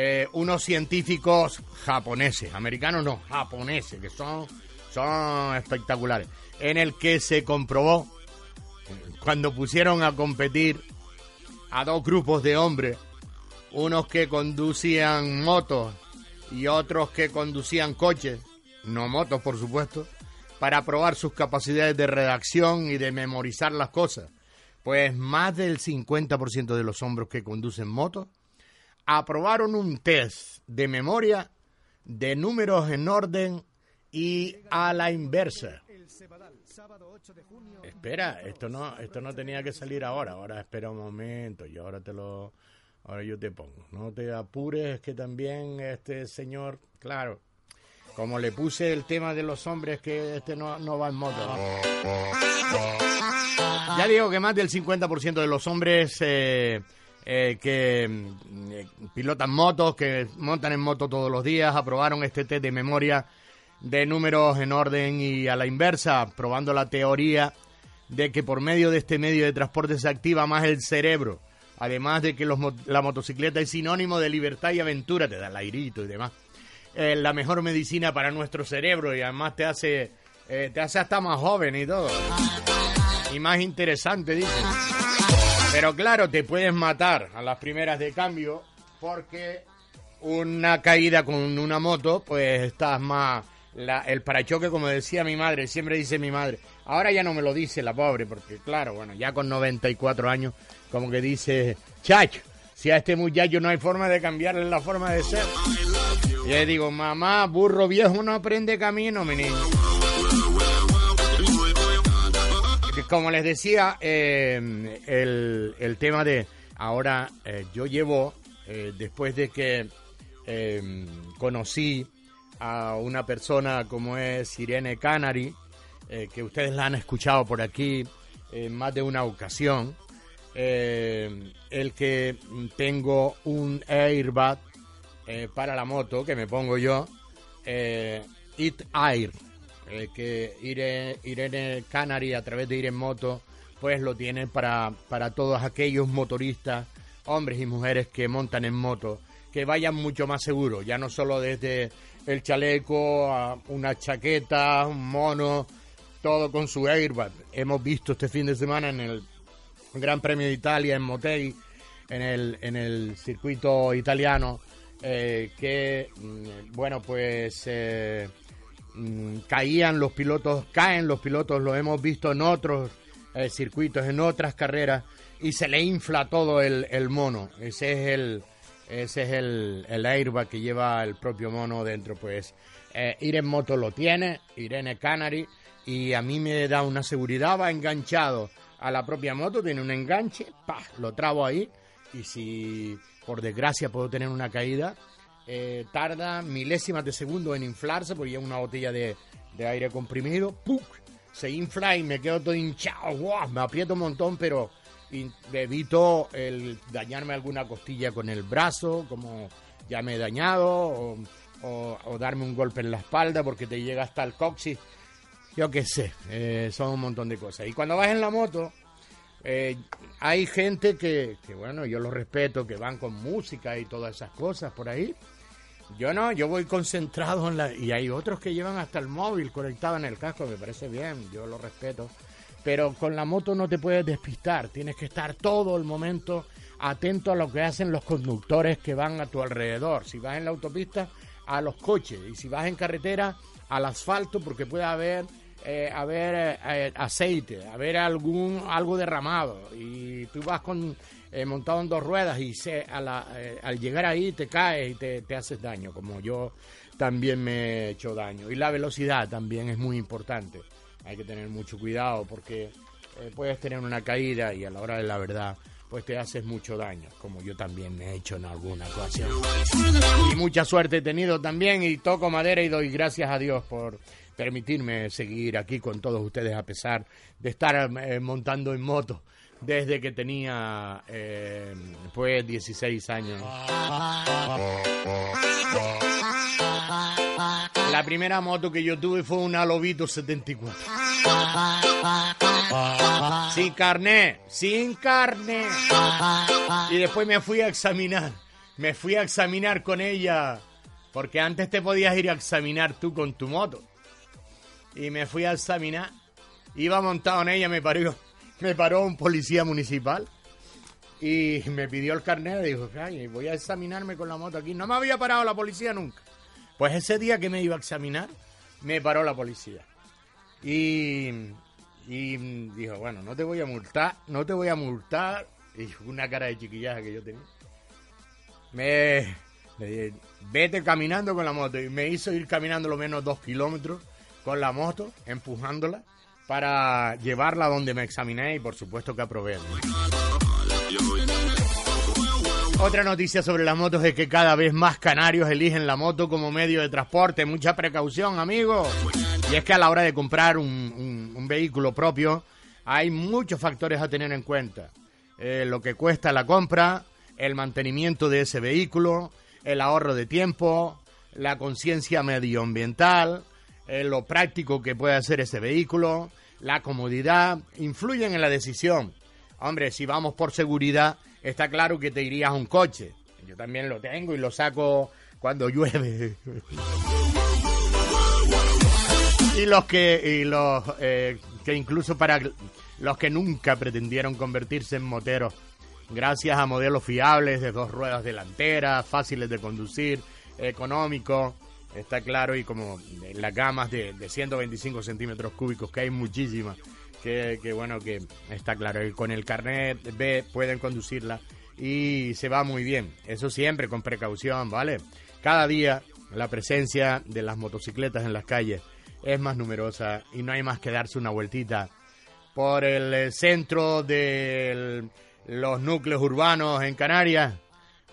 eh, unos científicos japoneses, americanos no, japoneses, que son, son espectaculares, en el que se comprobó, cuando pusieron a competir a dos grupos de hombres, unos que conducían motos y otros que conducían coches, no motos por supuesto, para probar sus capacidades de redacción y de memorizar las cosas. Pues más del 50% de los hombres que conducen motos aprobaron un test de memoria de números en orden y a la inversa. Espera, esto no, esto no tenía que salir ahora. Ahora espera un momento, y ahora te lo, ahora yo te pongo. No te apures, que también este señor, claro, como le puse el tema de los hombres, que este no, no va en moto. Ya digo que más del 50% de los hombres eh, eh, que mm, pilotan motos, que montan en moto todos los días, aprobaron este test de memoria de números en orden y a la inversa, probando la teoría de que por medio de este medio de transporte se activa más el cerebro. Además de que la motocicleta es sinónimo de libertad y aventura, te da el airito y demás. Es la mejor medicina para nuestro cerebro y además te hace, eh, te hace hasta más joven y todo. Y más interesante, dicen. Pero claro, te puedes matar a las primeras de cambio porque una caída con una moto, pues estás más el parachoque, como decía mi madre, siempre dice mi madre. Ahora ya no me lo dice la pobre, porque claro, bueno, ya con 94 años, como que dice, chacho, si a este muchacho no hay forma de cambiarle la forma de ser. Y le digo, mamá, burro viejo no aprende camino, mi niño. Como les decía, eh, el, tema de ahora eh, yo llevo, eh, después de que conocí a una persona como es Irene Canary, eh, que ustedes la han escuchado por aquí en más de una ocasión, eh, el que tengo un airbag para la moto que me pongo yo, It Air, que Irene, Irene Canary a través de Ir en Moto, pues lo tiene para, para todos aquellos motoristas, hombres y mujeres que montan en moto, que vayan mucho más seguros, ya no solo desde el chaleco, una chaqueta, un mono, todo con su airbag. Hemos visto este fin de semana en el Gran Premio de Italia en Motei, en el, en el circuito italiano, eh, que, mm, bueno, pues eh, mm, caían los pilotos, caen los pilotos, lo hemos visto en otros eh, circuitos, en otras carreras, y se le infla todo el, el mono. Ese es el ese es el, el airbag que lleva el propio mono dentro. Pues eh, ir en moto lo tiene, Irene Canary, y a mí me da una seguridad, va enganchado a la propia moto, tiene un enganche, pa, lo trabo ahí, y si por desgracia puedo tener una caída, eh, tarda milésimas de segundo en inflarse, porque lleva una botella de, aire comprimido, ¡pum! se infla y me quedo todo hinchado, me aprieto un montón, pero evito el dañarme alguna costilla con el brazo, como ya me he dañado, o, darme un golpe en la espalda porque te llega hasta el coxis. Yo qué sé, eh, son un montón de cosas. Y cuando vas en la moto, eh, hay gente que, que, bueno, yo lo respeto, que van con música y todas esas cosas por ahí. Yo no, yo voy concentrado en la... Y hay otros que llevan hasta el móvil conectado en el casco, me parece bien, yo lo respeto pero con la moto no te puedes despistar, tienes que estar todo el momento atento a lo que hacen los conductores que van a tu alrededor. Si vas en la autopista, a los coches, y si vas en carretera, al asfalto, porque puede haber, eh, haber eh, eh, aceite, haber algún, algo derramado, y tú vas con, montado en dos ruedas y se, al llegar ahí te caes y te, te haces daño, como yo también me he hecho daño. Y la velocidad también es muy importante hay que tener mucho cuidado porque eh, puedes tener una caída y a la hora de la verdad pues te haces mucho daño, como yo también me he hecho en alguna ocasión. Y mucha suerte he tenido también y toco madera y doy gracias a Dios por permitirme seguir aquí con todos ustedes a pesar de estar eh, montando en moto desde que tenía eh, pues 16 años. La primera moto que yo tuve fue una Lobito 74. Sin carné, sin carné. Y después me fui a examinar me fui a examinar con ella, porque antes te podías ir a examinar tú con tu moto. Y me fui a examinar, iba montado en ella, me paró, me paró un policía municipal y me pidió el carnet dijo, voy a examinarme con la moto aquí. No me había parado la policía nunca. Pues ese día que me iba a examinar, me paró la policía. Y, dijo, bueno, no te voy a multar, no te voy a multar. Y una cara de chiquillaja que yo tenía. Me dije, vete caminando con la moto. Y me hizo ir caminando lo menos dos kilómetros con la moto, empujándola, para llevarla donde me examiné y por supuesto que aprobé. Otra noticia sobre las motos es que cada vez más canarios eligen la moto como medio de transporte. Mucha precaución, amigos. Y es que a la hora de comprar un, vehículo propio hay muchos factores a tener en cuenta. Eh, lo que cuesta la compra, el mantenimiento de ese vehículo, el ahorro de tiempo, la conciencia medioambiental, eh, lo práctico que puede hacer ese vehículo, la comodidad, influyen en la decisión. Hombre, si vamos por seguridad, está claro que te irías a un coche. Yo también lo tengo y lo saco cuando llueve. y los que y los eh, que incluso para los que nunca pretendieron convertirse en moteros, gracias a modelos fiables de dos ruedas delanteras, fáciles de conducir, económicos, está claro, y como las gamas de, de 125 centímetros cúbicos, que hay muchísimas, que, bueno, que está claro. Y con el carnet B pueden conducirla y se va muy bien. Eso siempre con precaución, ¿vale? Cada día la presencia de las motocicletas en las calles es más numerosa y no hay más que darse una vueltita por el centro de los núcleos urbanos en Canarias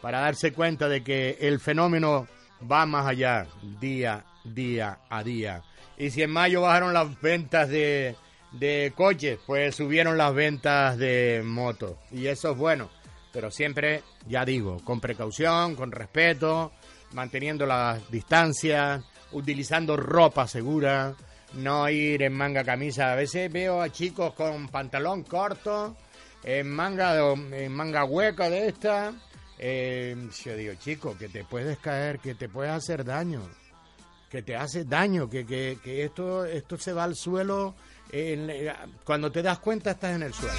para darse cuenta de que el fenómeno va más allá, día, día a día. Y si en mayo bajaron las ventas de, de coches, pues subieron las ventas de motos. Y eso es bueno. Pero siempre, ya digo, con precaución, con respeto, manteniendo las distancias, utilizando ropa segura, no ir en manga camisa. A veces veo a chicos con pantalón corto, en manga, en manga hueca de esta. Eh, yo digo, chico, que te puedes caer, que te puedes hacer daño, que te hace daño, que, que, que esto, esto se va al suelo cuando te das cuenta estás en el suelo.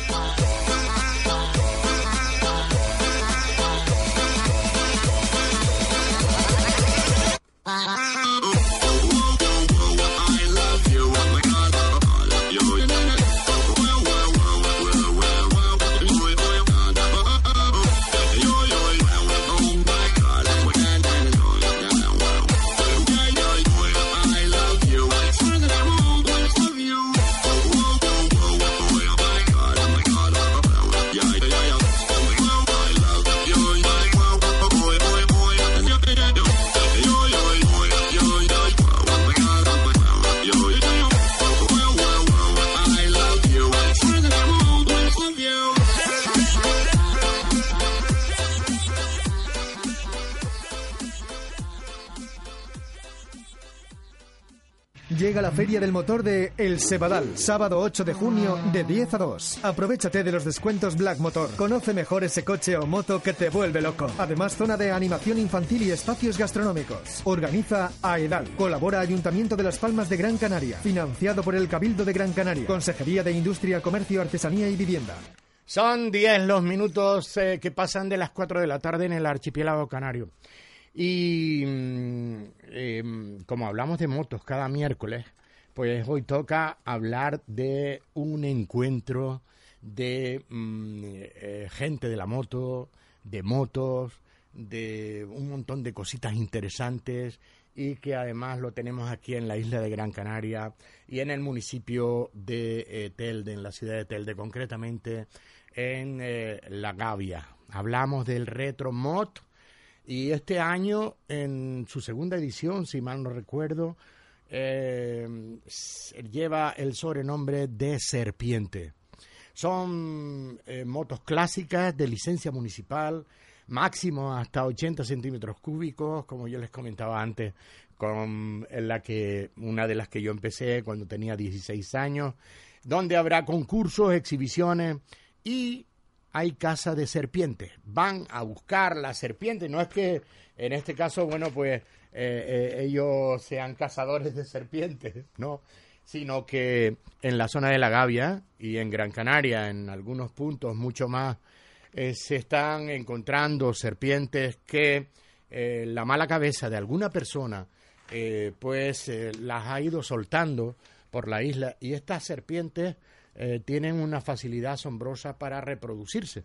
La Feria del Motor de El Sebadal, sábado 8 de junio de 10 a 2. Aprovechate de los descuentos Black Motor. Conoce mejor ese coche o moto que te vuelve loco. Además, zona de animación infantil y espacios gastronómicos. Organiza AEDAL. Colabora Ayuntamiento de Las Palmas de Gran Canaria. Financiado por el Cabildo de Gran Canaria. Consejería de Industria, Comercio, Artesanía y Vivienda. Son 10 los minutos eh, que pasan de las 4 de la tarde en el archipiélago canario. Y mm, em, como hablamos de motos cada miércoles, pues hoy toca hablar de un encuentro de mm, eh, gente de la moto, de motos, de un montón de cositas interesantes y que además lo tenemos aquí en la isla de Gran Canaria y en el municipio de eh, Telde, en la ciudad de Telde, concretamente en eh, La Gavia. Hablamos del Retro Mod y este año, en su segunda edición, si mal no recuerdo, eh, lleva el sobrenombre de Serpiente. Son eh, motos clásicas de licencia municipal, máximo hasta 80 centímetros cúbicos, como yo les comentaba antes, con la que una de las que yo empecé cuando tenía 16 años, donde habrá concursos, exhibiciones y hay caza de serpientes. Van a buscar la serpiente. No es que en este caso, bueno, pues eh, ellos sean cazadores de serpientes, ¿no? Sino que en la zona de la Gavia y en Gran Canaria, en algunos puntos mucho más, se están encontrando serpientes que la mala cabeza de alguna persona pues las ha ido soltando por la isla y estas serpientes eh, tienen una facilidad asombrosa para reproducirse.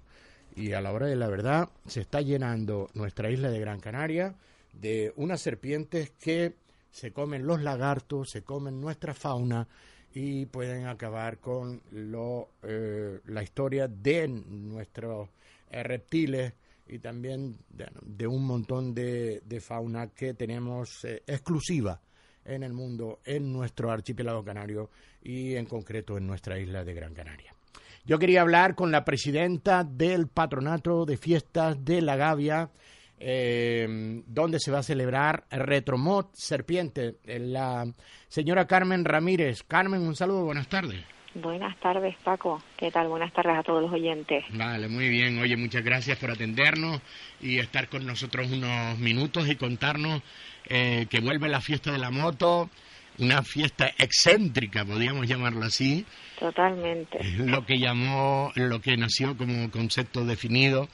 Y a la hora de la verdad se está llenando nuestra isla de Gran Canaria de unas serpientes que se comen los lagartos, se comen nuestra fauna y pueden acabar con lo, eh, la historia de nuestros eh, reptiles y también de, un montón de, de, fauna que tenemos exclusiva en el mundo, en nuestro archipiélago canario y en concreto en nuestra isla de Gran Canaria. Yo quería hablar con la presidenta del Patronato de Fiestas de la Gavia, eh, donde se va a celebrar Retromot Serpiente, la señora Carmen Ramírez. Carmen, un saludo, buenas tardes. Buenas tardes, Paco. ¿Qué tal? Buenas tardes a todos los oyentes. Vale, muy bien. Oye, muchas gracias por atendernos y estar con nosotros unos minutos y contarnos eh, que vuelve la fiesta de la moto, una fiesta excéntrica, podríamos llamarlo así. Totalmente. Lo que llamó, lo que nació como concepto definido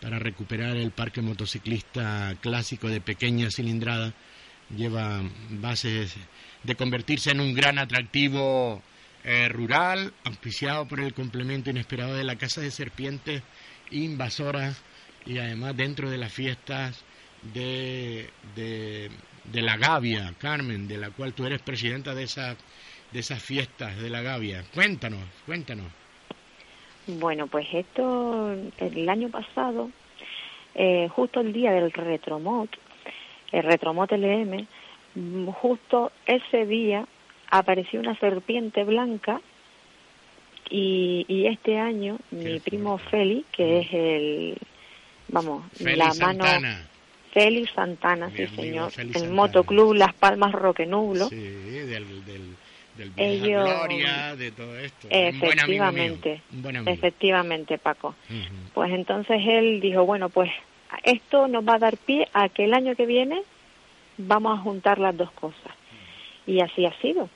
para recuperar el parque motociclista clásico de pequeña cilindrada, lleva bases de convertirse en un gran atractivo eh, rural, auspiciado por el complemento inesperado de la Casa de Serpientes Invasoras y además dentro de las fiestas de, de, la Gavia, Carmen, de la cual tú eres presidenta de, esa, de esas fiestas de la Gavia. Cuéntanos, cuéntanos. Bueno, pues esto, el año pasado, eh, justo el día del Retromot, el Retromot LM, justo ese día apareció una serpiente blanca y, y este año mi primo Feli, que es el, vamos, la mano... Félix Santana, sí señor, el Motoclub Las Palmas Roquenublo. Sí, del, del, del Gloria, de todo esto. Efectivamente, efectivamente, Paco. Pues entonces él dijo, bueno, pues esto nos va a dar pie a que el año que viene vamos a juntar las dos cosas. Y así ha sido.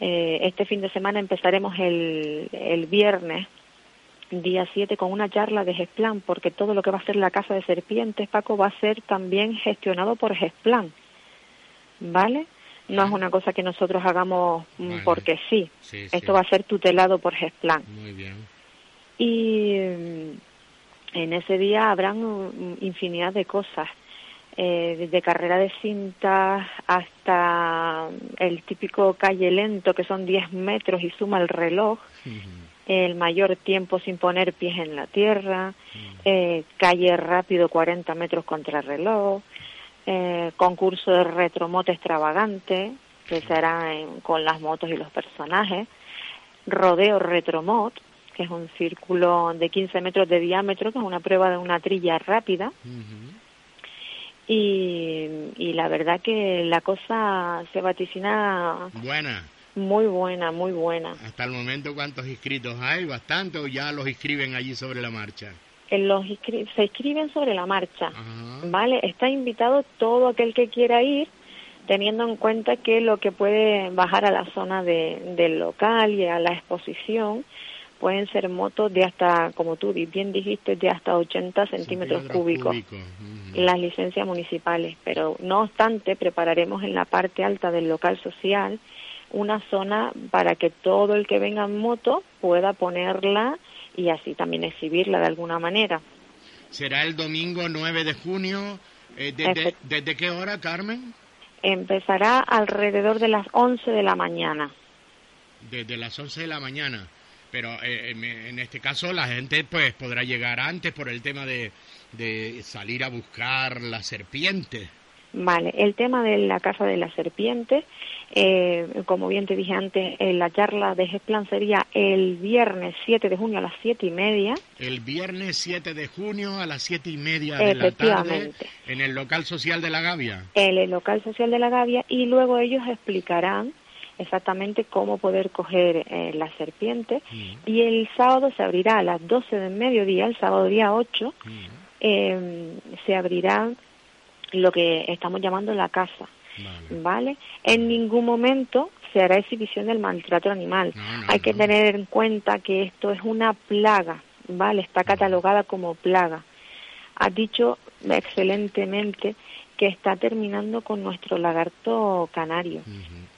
Eh, este fin de semana empezaremos el, el viernes, día 7, con una charla de GESPLAN, porque todo lo que va a ser la Casa de Serpientes, Paco, va a ser también gestionado por GESPLAN. ¿Vale? No es una cosa que nosotros hagamos mm, porque sí. Esto va a ser tutelado por GESPLAN. Muy bien. Y mm, en ese día habrán mm, infinidad de cosas eh, desde carrera de cintas hasta el típico calle lento, que son 10 metros y suma el reloj, el mayor tiempo sin poner pies en la tierra, eh, calle rápido 40 metros contra reloj, eh, concurso de retromote extravagante, que será con las motos y los personajes, rodeo retromot, que es un círculo de 15 metros de diámetro, que es una prueba de una trilla rápida, y, la verdad que la cosa se vaticina buena muy buena muy buena. Hasta el momento cuántos inscritos hay bastante o ya los inscriben allí sobre la marcha los se inscriben sobre la marcha vale está invitado todo aquel que quiera ir teniendo en cuenta que lo que puede bajar a la zona de, del local y a la exposición pueden ser motos de hasta, como tú bien dijiste, de hasta 80 centímetros cúbicos, las licencias municipales. Pero no obstante, prepararemos en la parte alta del local social una zona para que todo el que venga en moto pueda ponerla y así también exhibirla de alguna manera. ¿Será el domingo 9 de junio? Eh, desde, ¿Desde qué hora, Carmen? Empezará alrededor de las 11 de la mañana. Desde las 11 de la mañana pero eh, en este caso la gente pues podrá llegar antes por el tema de, de salir a buscar la serpiente. Vale, el tema de la casa de la serpiente, eh, como bien te dije antes, eh, la charla de GESPLAN sería el viernes 7 de junio a las 7 y media. El viernes 7 de junio a las 7 y media de la tarde en el local social de la Gavia. En el local social de la Gavia y luego ellos explicarán exactamente cómo poder coger eh, la serpiente y el sábado se abrirá a las 12 del mediodía, el sábado día 8, eh, se abrirá lo que estamos llamando la casa, ¿vale? En ningún momento se hará exhibición del maltrato animal. Hay que tener en cuenta que esto es una plaga, ¿vale? Está catalogada como plaga. Ha dicho excelentemente que está terminando con nuestro lagarto canario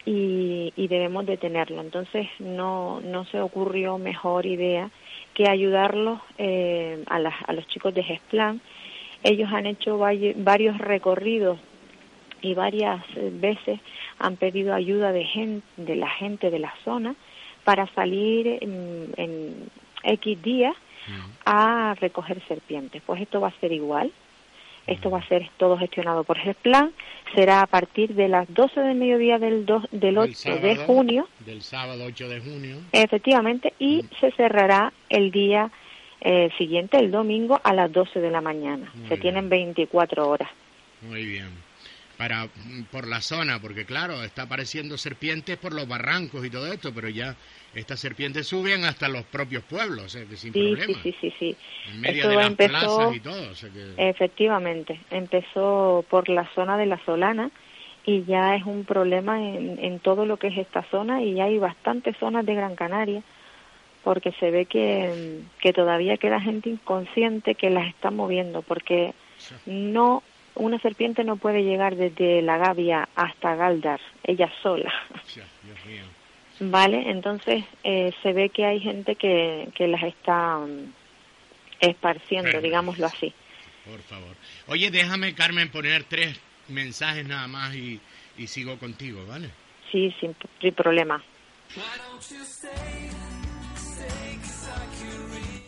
y, debemos detenerlo. Entonces no, no se ocurrió mejor idea que ayudarlos eh, a, a los chicos de GESPLAN. Ellos han hecho varios recorridos y varias veces han pedido ayuda de, gente, de la gente de la zona para salir en, en X días a recoger serpientes. Pues esto va a ser igual. Esto va a ser todo gestionado por plan Será a partir de las 12 del mediodía del, del 8 de junio. Del sábado 8 de junio. Efectivamente, y se cerrará el día eh, siguiente, el domingo, a las 12 de la mañana. se tienen 24 horas. Muy bien. Para, por la zona, porque claro, está apareciendo serpientes por los barrancos y todo esto, pero ya estas serpientes suben hasta los propios pueblos, sin sí, problema. Sí, sí, sí, En medio de las plazas y todo. Efectivamente, empezó por la zona de la Solana y ya es un problema en, en todo lo que es esta zona y ya hay bastantes zonas de Gran Canaria porque se ve que, que todavía queda gente inconsciente que las está moviendo porque no una serpiente no puede llegar desde la Gavia hasta Galdar ella sola. Dios mío. ¿vale? Entonces eh, se ve que hay gente que, que las está um, esparciendo, digámoslo así. Por favor. Oye, déjame, Carmen, poner tres mensajes nada más y, y sigo contigo, ¿vale? Sí, sin, sin problema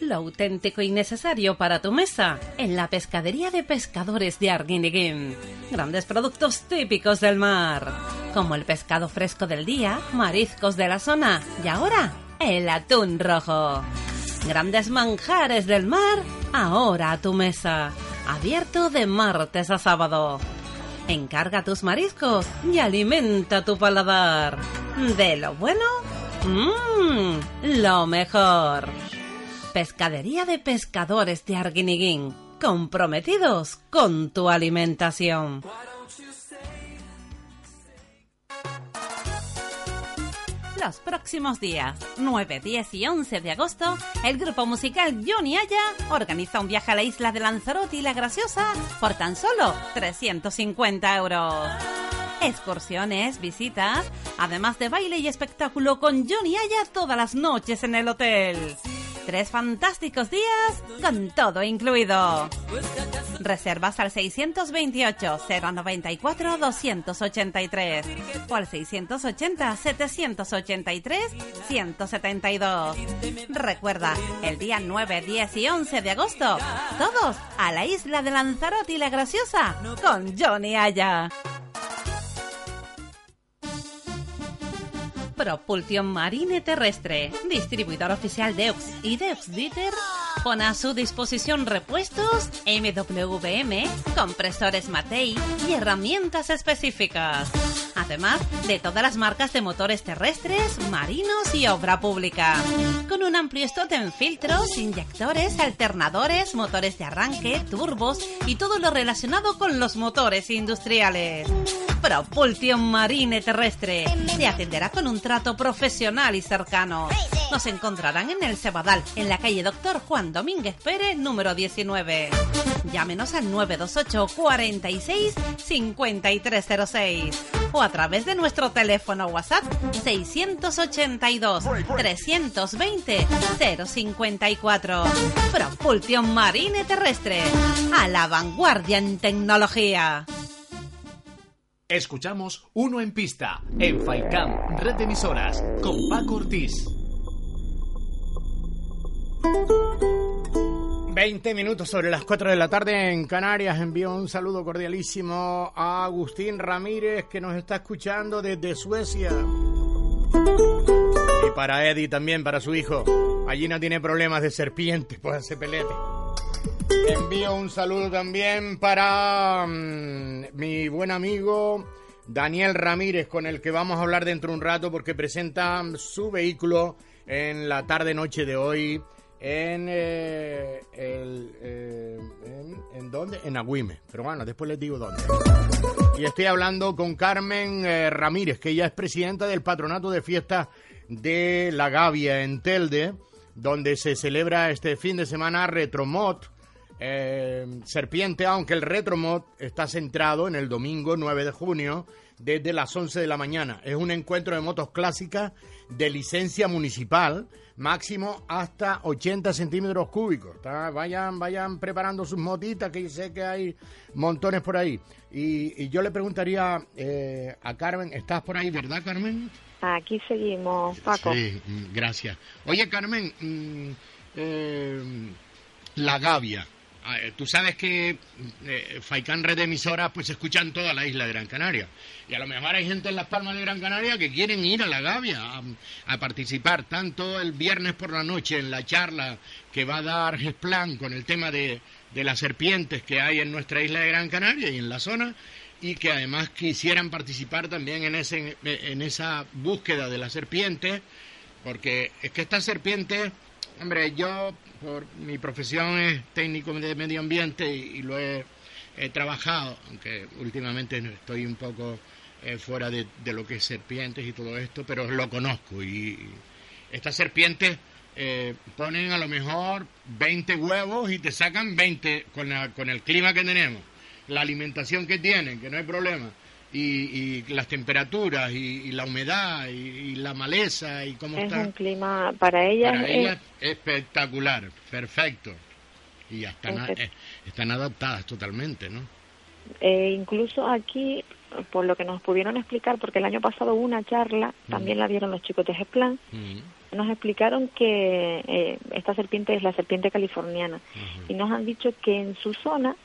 lo auténtico y necesario para tu mesa en la pescadería de pescadores de Arguineguín. Grandes productos típicos del mar, como el pescado fresco del día, mariscos de la zona y ahora el atún rojo. Grandes manjares del mar, ahora a tu mesa. Abierto de martes a sábado. Encarga tus mariscos y alimenta tu paladar. De lo bueno, mmm, lo mejor. Pescadería de Pescadores de Arguiniguín, comprometidos con tu alimentación. Los próximos días, 9, 10 y 11 de agosto, el grupo musical Johnny Aya organiza un viaje a la isla de Lanzarote y La Graciosa por tan solo 350 euros. Excursiones, visitas, además de baile y espectáculo con Johnny Aya todas las noches en el hotel. Tres fantásticos días con todo incluido. Reservas al 628-094-283 o al 680-783-172. Recuerda, el día 9, 10 y 11 de agosto, todos a la isla de Lanzarote y la Graciosa con Johnny Aya. Propulsión Marine Terrestre, distribuidor oficial deEux y de Dieter, pone a su disposición repuestos MWM, compresores Matei y herramientas específicas. Además de todas las marcas de motores terrestres, marinos y obra pública. Con un amplio stock en filtros, inyectores, alternadores, motores de arranque, turbos y todo lo relacionado con los motores industriales. Propulsión Marine Terrestre. Te atenderá con un trato profesional y cercano. Nos encontrarán en el Cebadal, en la calle Doctor Juan Domínguez Pérez, número 19. Llámenos al 928 46 5306 o a través de nuestro teléfono WhatsApp 682 320 054. Propulsión Marine Terrestre. A la vanguardia en tecnología. Escuchamos Uno en Pista, en Faicam, red de emisoras, con Paco Ortiz. 20 minutos sobre las 4 de la tarde en Canarias. Envío un saludo cordialísimo a Agustín Ramírez que nos está escuchando desde Suecia. Y para Eddie también, para su hijo. Allí no tiene problemas de serpientes, pues hace pelete. Envío un saludo también para mm, mi buen amigo Daniel Ramírez, con el que vamos a hablar dentro de un rato porque presenta su vehículo en la tarde-noche de hoy en, eh, el, eh, en, ¿en dónde? En Agüime. Pero bueno, después les digo dónde. Y estoy hablando con Carmen eh, Ramírez, que ella es presidenta del Patronato de Fiestas de La Gavia en Telde, donde se celebra este fin de semana Retromot eh, Serpiente, aunque el Retromot está centrado en el domingo 9 de junio desde las 11 de la mañana. Es un encuentro de motos clásicas de licencia municipal, máximo hasta 80 centímetros cúbicos. Vayan, vayan preparando sus motitas, que sé que hay montones por ahí. Y, y yo le preguntaría eh, a Carmen, ¿estás por ahí, verdad, Carmen? Aquí seguimos, Paco. Sí, mm, gracias. Oye, Carmen, mm, eh, la Gavia. Ah, eh, Tú sabes que eh, Faicán Red de Emisoras pues se escucha en toda la isla de Gran Canaria. Y a lo mejor hay gente en Las Palmas de Gran Canaria que quieren ir a la Gavia a, a participar, tanto el viernes por la noche en la charla que va a dar Gesplan con el tema de, de las serpientes que hay en nuestra isla de Gran Canaria y en la zona, y que además quisieran participar también en, ese, en esa búsqueda de las serpientes, porque es que estas serpientes, hombre, yo por mi profesión es técnico de medio ambiente y, y lo he, trabajado, aunque últimamente estoy un poco eh, fuera de, de lo que es serpientes y todo esto, pero lo conozco y estas serpientes eh, ponen a lo mejor 20 huevos y te sacan 20 con, la- con el clima que tenemos, la alimentación que tienen, que no hay problema, y, y las temperaturas y, y la humedad y, y la maleza y cómo Es está. un clima, para ellas Para es- ellas espectacular, perfecto. Y ya están, a- eh, están adaptadas totalmente, ¿no? Eh, incluso aquí, por lo que nos pudieron explicar, porque el año pasado hubo una charla, también la dieron los chicos de Gesplan, Mm, nos explicaron que eh, esta serpiente es la serpiente californiana. Y nos han dicho que en su zona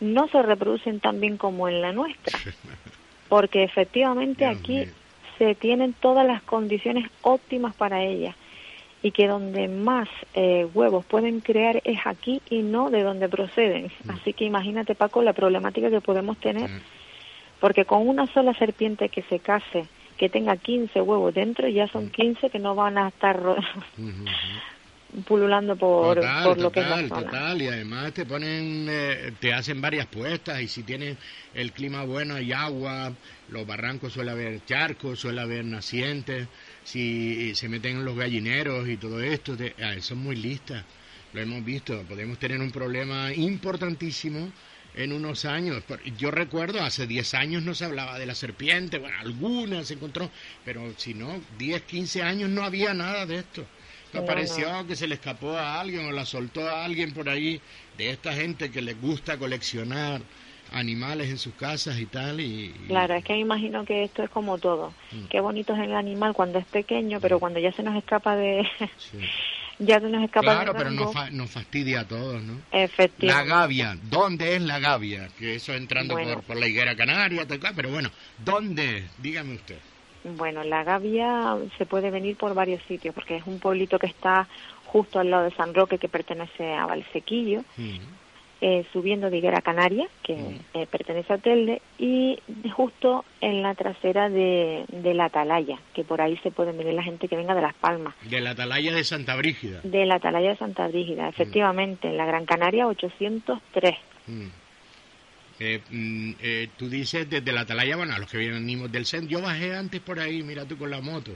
no se reproducen tan bien como en la nuestra, porque efectivamente Dios aquí mío. se tienen todas las condiciones óptimas para ellas y que donde más eh, huevos pueden crear es aquí y no de donde proceden. Así que imagínate, Paco, la problemática que podemos tener, porque con una sola serpiente que se case, que tenga 15 huevos dentro, ya son 15 que no van a estar ujú. pululando por, total, por lo que es la zona. total. Y además te ponen, eh, te hacen varias puestas y si tienes el clima bueno hay agua, los barrancos suele haber charcos, suele haber nacientes, si se meten en los gallineros y todo esto, te- ah, son muy listas. Lo hemos visto, podemos tener un problema importantísimo en unos años. Yo recuerdo, hace 10 años no se hablaba de la serpiente, bueno, algunas se encontró, pero si no, 10, 15 años no había nada de esto. Esto No, pareció que se le escapó a alguien o la soltó a alguien por ahí de esta gente que les gusta coleccionar animales en sus casas y tal. Y, y- Claro, es que me imagino que esto es como todo. Mm. Qué bonito es el animal cuando es pequeño, pero cuando ya se nos escapa de... sí. ya se nos escapa Claro, pero nos, fa- nos fastidia a todos, ¿no? La Efectivamente. Gavia, ¿dónde es la Gavia? Que eso entrando Bueno. por, por la higuera canaria, pero bueno, ¿dónde? Dígame usted. Bueno, la Gavia se puede venir por varios sitios, porque es un pueblito que está justo al lado de San Roque, que pertenece a Valsequillo, Mm. Eh, subiendo de Higuera Canaria, que Mm. eh, pertenece a Telde, y justo en la trasera de, de la Atalaya, que por ahí se puede venir la gente que venga de Las Palmas. De la atalaya de Santa Brígida. De la Atalaya de Santa Brígida, efectivamente, en la Gran Canaria 803. Mm. Eh, mm, eh, tú dices desde la atalaya, bueno, a los que venimos del centro. Yo bajé antes por ahí, mira tú con la moto.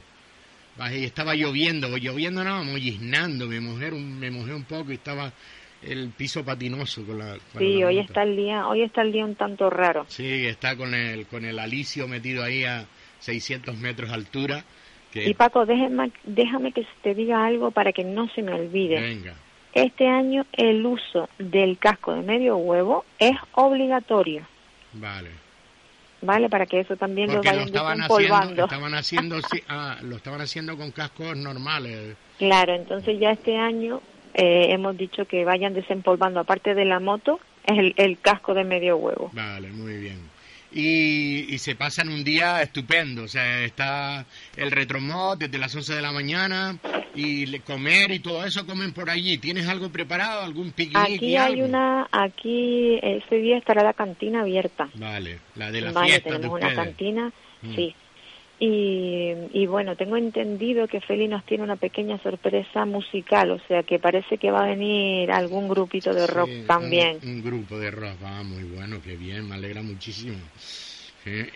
Bajé y estaba lloviendo, lloviendo no, molliznando, me mojé un, me mojé un poco y estaba el piso patinoso con la, con Sí, la hoy está el día, hoy está el día un tanto raro. Sí, está con el, con el alicio metido ahí a 600 metros de altura. Que, Y Paco, déjame, déjame que te diga algo para que no se me olvide. venga, Este año el uso del casco de medio huevo es obligatorio, vale. ¿vale? Para que eso también Porque lo lo vayan estaban haciendo, desempolvando. estaban haciendo, sí, ah, lo estaban haciendo con cascos normales. Claro, entonces ya este año eh, hemos dicho que vayan desempolvando, aparte de la moto, el, el casco de medio huevo. Vale, muy bien. y, se pasan un día estupendo. O sea, está el retromod desde las 11 de la mañana y comer y todo eso comen por allí. ¿Tienes algo preparado, algún picnic? Aquí hay una, aquí ese día estará la cantina abierta. Vale, la de la vale, tenemos una cantina, mm. sí. Y, y, bueno, tengo entendido que Feli nos tiene una pequeña sorpresa musical, o sea que parece que va a venir algún grupito de rock también. Un, grupo de rock, ah, muy bueno, qué bien, me alegra muchísimo.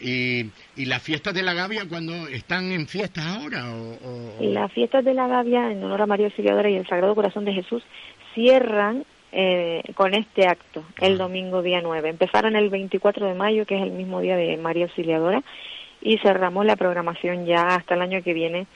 Y, ¿Y las fiestas de la Gavia cuando están en fiestas ahora? O, Las fiestas de la Gavia, en honor a María Auxiliadora y el Sagrado Corazón de Jesús, cierran eh, con este acto el ah. domingo día 9. Empezaron el 24 de mayo, que es el mismo día de María Auxiliadora, y cerramos la programación ya hasta el año que viene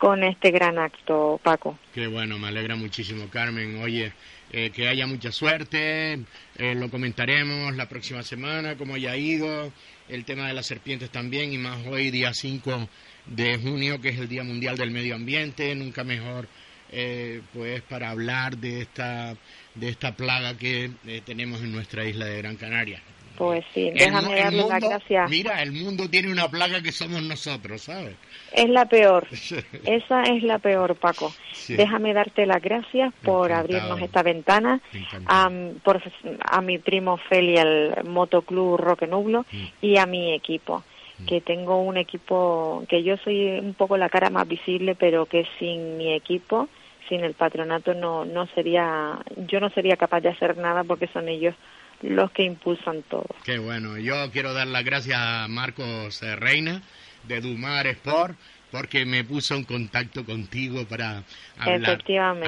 con este gran acto, Paco. Qué bueno, me alegra muchísimo, Carmen. Oye, eh, que haya mucha suerte, eh, lo comentaremos la próxima semana, cómo haya ido, el tema de las serpientes también, y más hoy, día 5 de junio, que es el Día Mundial del Medio Ambiente, nunca mejor, eh, pues, para hablar de esta, de esta plaga que tenemos en nuestra isla de Gran Canaria. Pues sí, déjame darle las gracias. Mira, el mundo tiene una plaga que somos nosotros, ¿sabes? Es la peor. Esa es la peor, Paco. Déjame darte las gracias por abrirnos esta ventana, a, por, a mi primo Feli, el Motoclub Roque Nublo, mm. y a mi equipo mm. que tengo un equipo que yo soy un poco la cara más visible, pero que sin mi equipo, sin el patronato no no sería yo no sería capaz de hacer nada porque son ellos los que impulsan todo. Qué bueno. Yo quiero dar las gracias a Marcos eh, Reina de Dumar Sport porque me puso en contacto contigo para hablar,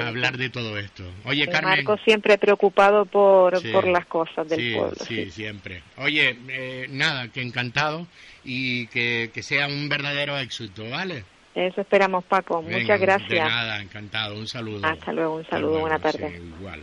hablar de todo esto. Oye, Carmen. Marcos siempre preocupado por, por las cosas del pueblo. Sí, siempre. Oye, eh, nada, que encantado y que, que sea un verdadero éxito, ¿vale? Eso esperamos, Paco. Muchas gracias. De nada, encantado. Un saludo. Hasta luego, un saludo. Buena tarde. igual.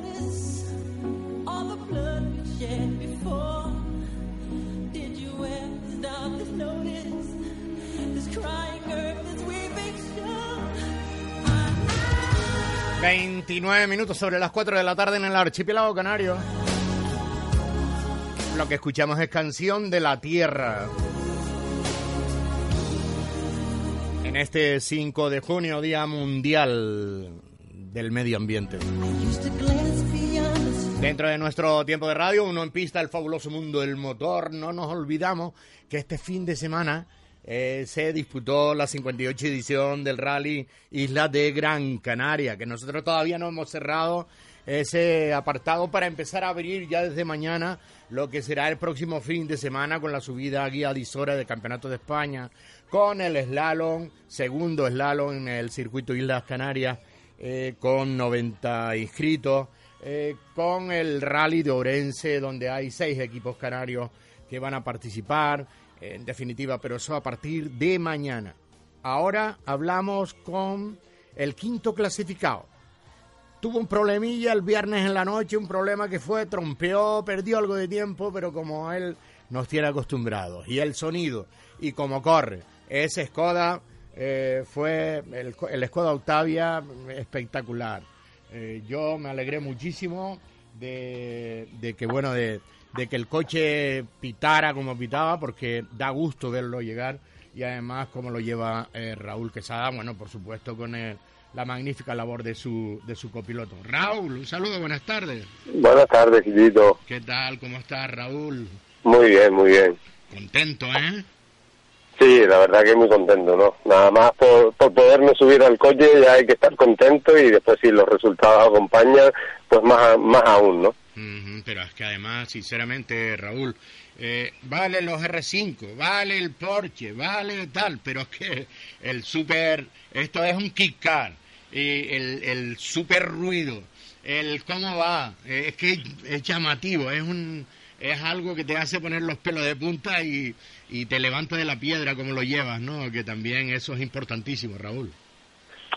29 minutos sobre las 4 de la tarde en el archipiélago canario. Lo que escuchamos es Canción de la Tierra. En este 5 de junio, Día Mundial del Medio Ambiente. Dentro de nuestro tiempo de radio, uno en pista, el fabuloso mundo del motor. No nos olvidamos que este fin de semana eh, se disputó la 58 edición del rally Isla de Gran Canaria, que nosotros todavía no hemos cerrado ese apartado para empezar a abrir ya desde mañana lo que será el próximo fin de semana con la subida a guía Disora del Campeonato de España, con el slalom, segundo slalom en el circuito Islas Canarias, eh, con 90 inscritos, eh, con el rally de Orense, donde hay seis equipos canarios que van a participar, en definitiva, pero eso a partir de mañana. Ahora hablamos con el quinto clasificado. Tuvo un problemilla el viernes en la noche, un problema que fue, trompeó, perdió algo de tiempo, pero como él nos tiene acostumbrados. Y el sonido, y como corre, ese Skoda eh, fue el, el Skoda Octavia espectacular. Eh, yo me alegré muchísimo de, de que, bueno, de, de que el coche pitara como pitaba, porque da gusto verlo llegar y además como lo lleva eh, Raúl Quesada, bueno, por supuesto con el, la magnífica labor de su, de su copiloto. Raúl, un saludo, buenas tardes. Buenas tardes, Quitito. ¿Qué tal? ¿Cómo estás, Raúl? Muy bien, muy bien. Contento, ¿eh? Sí, la verdad que muy contento, ¿no? Nada más por, por poderme subir al coche ya hay que estar contento y después si los resultados acompañan, pues más, más aún, ¿no? Pero es que además, sinceramente, Raúl, eh, vale los R5, vale el Porsche, vale tal, pero es que el super, esto es un kick car, y el, el super ruido, el cómo va, eh, es que es llamativo, es un es algo que te hace poner los pelos de punta y, y te levanta de la piedra como lo llevas, ¿no? Que también eso es importantísimo, Raúl.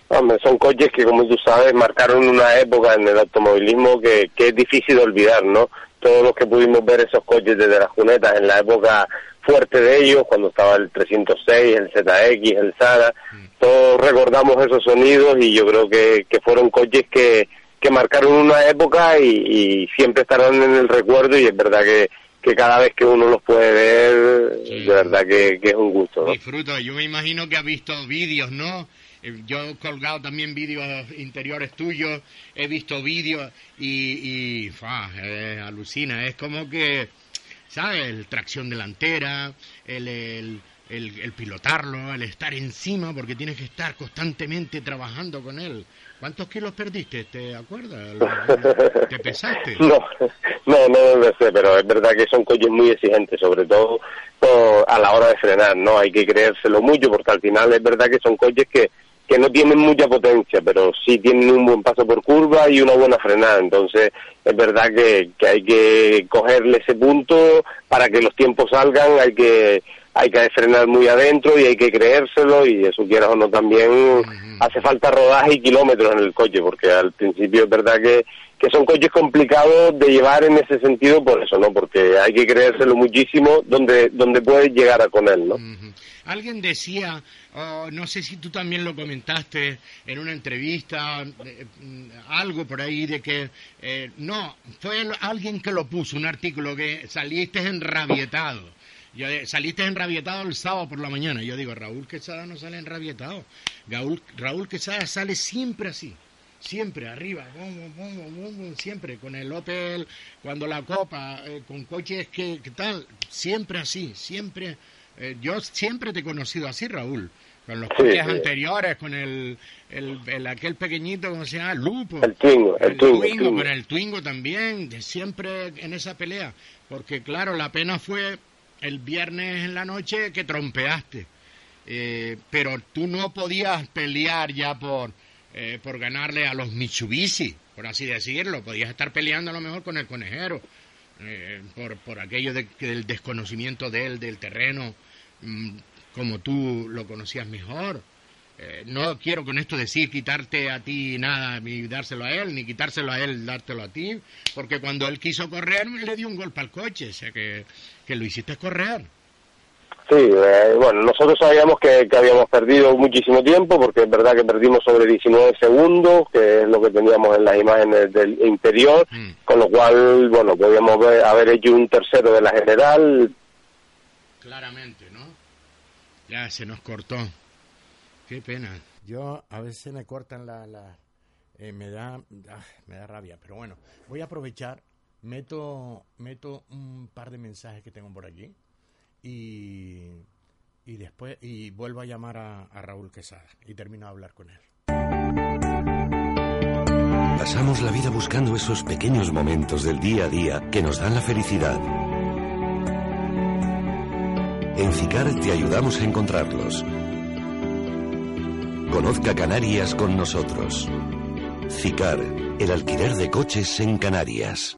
Hombre, son coches que, como tú sabes, marcaron una época en el automovilismo que, que es difícil de olvidar, ¿no? Todos los que pudimos ver esos coches desde las cunetas en la época fuerte de ellos, cuando estaba el 306, el ZX, el Sara, todos recordamos esos sonidos y yo creo que, que fueron coches que, que marcaron una época y, y siempre estarán en el recuerdo y es verdad que, que cada vez que uno los puede ver, Sí. de verdad que, que es un gusto, ¿no? Disfruto, yo me imagino que has visto vídeos, ¿no? Eh, Yo he colgado también vídeos interiores tuyos, he visto vídeos y, y fa, eh, alucina, es como que, ¿sabes? El tracción delantera, el, el, el- el pilotarlo, el estar encima, porque tienes que estar constantemente trabajando con él. ¿Cuántos kilos perdiste? ¿Te acuerdas? ¿Te pesaste? No, no, no lo sé, pero es verdad que son coches muy exigentes, sobre todo a la hora de frenar, ¿no? Hay que creérselo mucho porque al final es verdad que son coches que, que no tienen mucha potencia, pero sí tienen un buen paso por curva y una buena frenada. Entonces es verdad que, que hay que cogerle ese punto. Para que los tiempos salgan, hay que hay que frenar muy adentro y hay que creérselo. Y eso quieras o no también hace falta rodaje y kilómetros en el coche porque al principio es verdad que, que son coches complicados de llevar en ese sentido por eso, ¿no? Porque hay que creérselo muchísimo donde, donde puedes llegar a con él, ¿no? Alguien decía, oh, no sé si tú también lo comentaste en una entrevista, eh, algo por ahí de que, eh, no, fue alguien que lo puso, un artículo que saliste enrabietado. Yo, eh, saliste enrabietado el sábado por la mañana. Yo digo, Raúl Quesada no sale enrabietado. Raúl, Raúl Quesada sale siempre así. Siempre arriba, bum, bum, bum, bum, bum, siempre con el Opel, cuando la copa, eh, con coches que, que tal, siempre así, siempre. eh, yo siempre te he conocido así, Raúl, con los Sí, coches sí. anteriores, con el, el, el- aquel pequeñito, ¿cómo se llama? Lupo. El Twingo, el Twingo, el Twingo. con el Twingo también, de siempre en esa pelea. Porque claro, la pena fue el viernes en la noche que trompeaste. Eh, pero tú no podías pelear ya por, eh, por ganarle a los Mitsubishi, por así decirlo. Podías estar peleando a lo mejor con el conejero, eh, por, por aquello de- del desconocimiento de él, del terreno, mm, como tú lo conocías mejor. Eh, no quiero con esto decir quitarte a ti nada ni dárselo a él, ni quitárselo a él dártelo a ti, porque cuando él quiso correr le dio un golpe al coche, o sea que, que lo hiciste correr. Sí, eh, bueno, nosotros sabíamos que, que habíamos perdido muchísimo tiempo porque es verdad que perdimos sobre 19 segundos, que es lo que teníamos en las imágenes del interior, Mm. con lo cual, bueno, podíamos ver- haber hecho un tercero de la general. Claramente, ¿no? Ya se nos cortó. Qué pena. Yo a veces me cortan la... la eh, me, da, ah, me da rabia, pero bueno, voy a aprovechar, meto, meto un par de mensajes que tengo por aquí y, y después y vuelvo a llamar a, Raúl Quesada y termino de hablar con él. Pasamos la vida buscando esos pequeños momentos del día a día que nos dan la felicidad. En CICAR te ayudamos a encontrarlos. Conozca Canarias con nosotros. CICAR, el alquiler de coches en Canarias.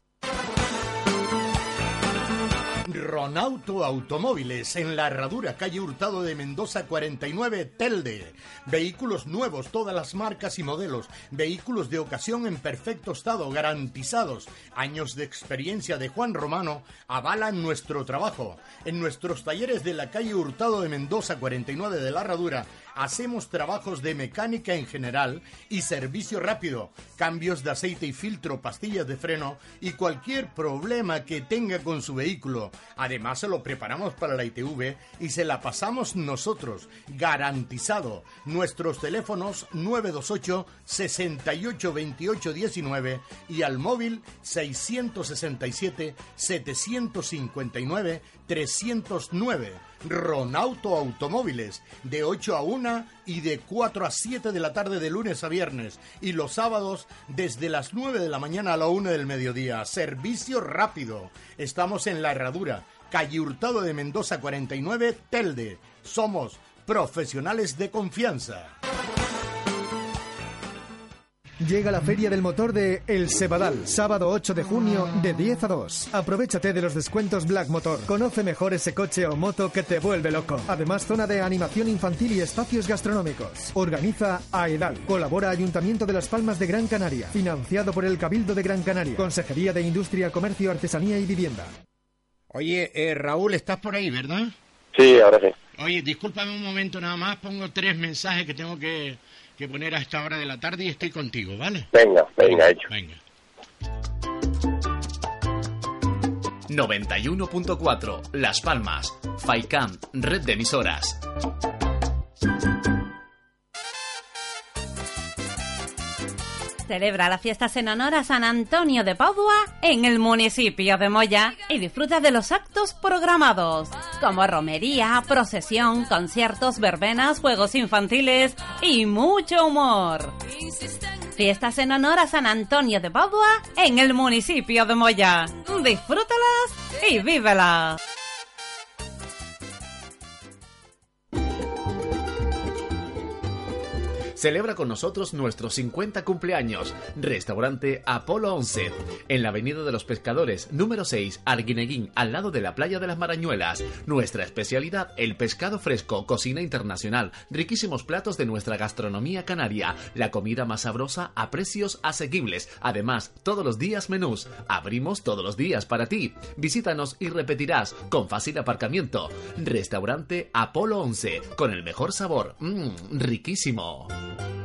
Ronauto Automóviles en la Herradura, calle Hurtado de Mendoza 49, Telde. Vehículos nuevos, todas las marcas y modelos. Vehículos de ocasión en perfecto estado, garantizados. Años de experiencia de Juan Romano avalan nuestro trabajo. En nuestros talleres de la calle Hurtado de Mendoza 49 de la Herradura hacemos trabajos de mecánica en general y servicio rápido, cambios de aceite y filtro, pastillas de freno y cualquier problema que tenga con su vehículo. Además se lo preparamos para la ITV y se la pasamos nosotros, garantizado. Nuestros teléfonos 928 68 28 19 y al móvil 667 759 309. Ronauto Automóviles, de 8 a 1 y de 4 a 7 de la tarde de lunes a viernes. Y los sábados desde las 9 de la mañana a la 1 del mediodía. Servicio rápido. Estamos en La Herradura, calle Hurtado de Mendoza 49, Telde. Somos profesionales de confianza. Llega la Feria del Motor de El Sebadal, sábado 8 de junio de 10 a 2. Aprovechate de los descuentos Black Motor. Conoce mejor ese coche o moto que te vuelve loco. Además, zona de animación infantil y espacios gastronómicos. Organiza AEDAL. Colabora Ayuntamiento de Las Palmas de Gran Canaria. Financiado por el Cabildo de Gran Canaria. Consejería de Industria, Comercio, Artesanía y Vivienda. Oye, eh, Raúl, estás por ahí, ¿verdad? Sí, ahora sí. Oye, discúlpame un momento nada más, pongo tres mensajes que tengo que, que poner a esta hora de la tarde y estoy contigo, ¿vale? Venga, venga, hecho. Venga. 91.4 Las Palmas. FAICAM, red de emisoras. Celebra las fiestas en honor a San Antonio de Padua en el municipio de Moya y disfruta de los actos programados, como romería, procesión, conciertos, verbenas, juegos infantiles y mucho humor. Fiestas en honor a San Antonio de Padua en el municipio de Moya. Disfrútalas y vívelas. Celebra con nosotros nuestros 50 cumpleaños. Restaurante Apolo 11, en la Avenida de los Pescadores, número 6, Arguineguín, al lado de la Playa de las Marañuelas. Nuestra especialidad, el pescado fresco, cocina internacional, riquísimos platos de nuestra gastronomía canaria, la comida más sabrosa a precios asequibles. Además, todos los días menús. Abrimos todos los días para ti. Visítanos y repetirás con fácil aparcamiento. Restaurante Apolo 11, con el mejor sabor. Mmm, riquísimo. Bye.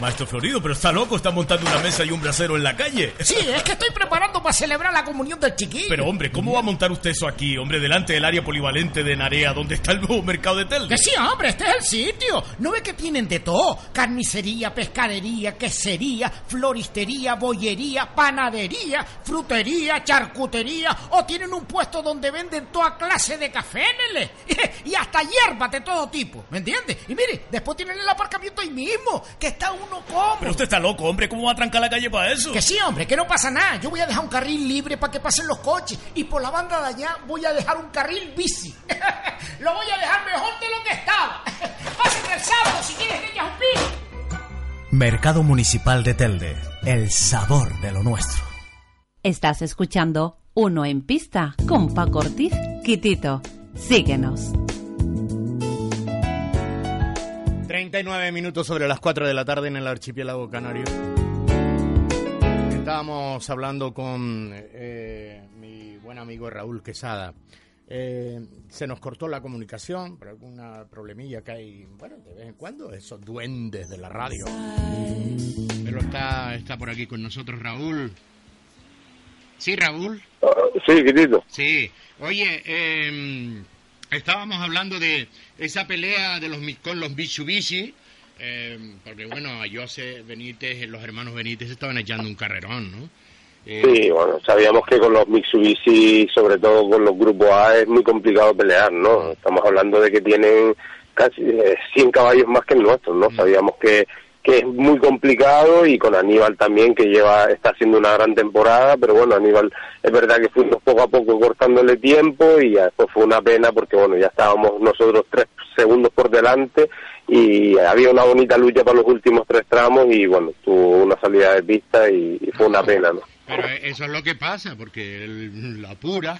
Maestro Florido, pero está loco, está montando una mesa y un brasero en la calle. Sí, es que estoy preparando para celebrar la comunión del chiquillo. Pero hombre, ¿cómo va a montar usted eso aquí, hombre, delante del área polivalente de Narea, donde está el nuevo mercado de Telde? Que sí, hombre, este es el sitio. ¿No ve que tienen de todo? Carnicería, pescadería, quesería, floristería, bollería, panadería, frutería, charcutería. O tienen un puesto donde venden toda clase de café, nele. Y hasta hierbas de todo tipo, ¿me entiende? Y mire, después tienen el aparcamiento ahí mismo, que está uno Pero usted está loco, hombre, ¿cómo va a trancar la calle para eso? Que sí, hombre, que no pasa nada. Yo voy a dejar un carril libre para que pasen los coches. Y por la banda de allá voy a dejar un carril bici. lo voy a dejar mejor de lo que estaba. Pasen el sábado si quieres que un pico. Mercado Municipal de Telde. El sabor de lo nuestro. Estás escuchando Uno en Pista con Paco Ortiz, Quitito. Síguenos. 39 minutos sobre las 4 de la tarde en el archipiélago canario. Estábamos hablando con eh, mi buen amigo Raúl Quesada. Eh, se nos cortó la comunicación por alguna problemilla que hay, bueno, de vez en cuando, esos duendes de la radio. Pero está, está por aquí con nosotros Raúl. Sí, Raúl. Sí, quitito. Sí. Oye, eh, estábamos hablando de esa pelea de los con los Mitsubishi, eh, porque bueno, a Jose Benítez, los hermanos Benítez estaban echando un carrerón, ¿no? Eh, Sí, bueno, sabíamos que con los Mitsubishi, sobre todo con los grupos A, es muy complicado pelear, ¿no? Estamos hablando de que tienen casi eh, 100 caballos más que el nuestro, ¿no? Sabíamos que, que es muy complicado y con Aníbal también, que lleva está haciendo una gran temporada, pero bueno, Aníbal es verdad que fuimos poco a poco cortándole tiempo y ya después fue una pena porque, bueno, ya estábamos nosotros tres segundos por delante y había una bonita lucha para los últimos tres tramos y, bueno, tuvo una salida de pista y, y fue una pena, ¿no? Pero eso es lo que pasa, porque el- lo apura,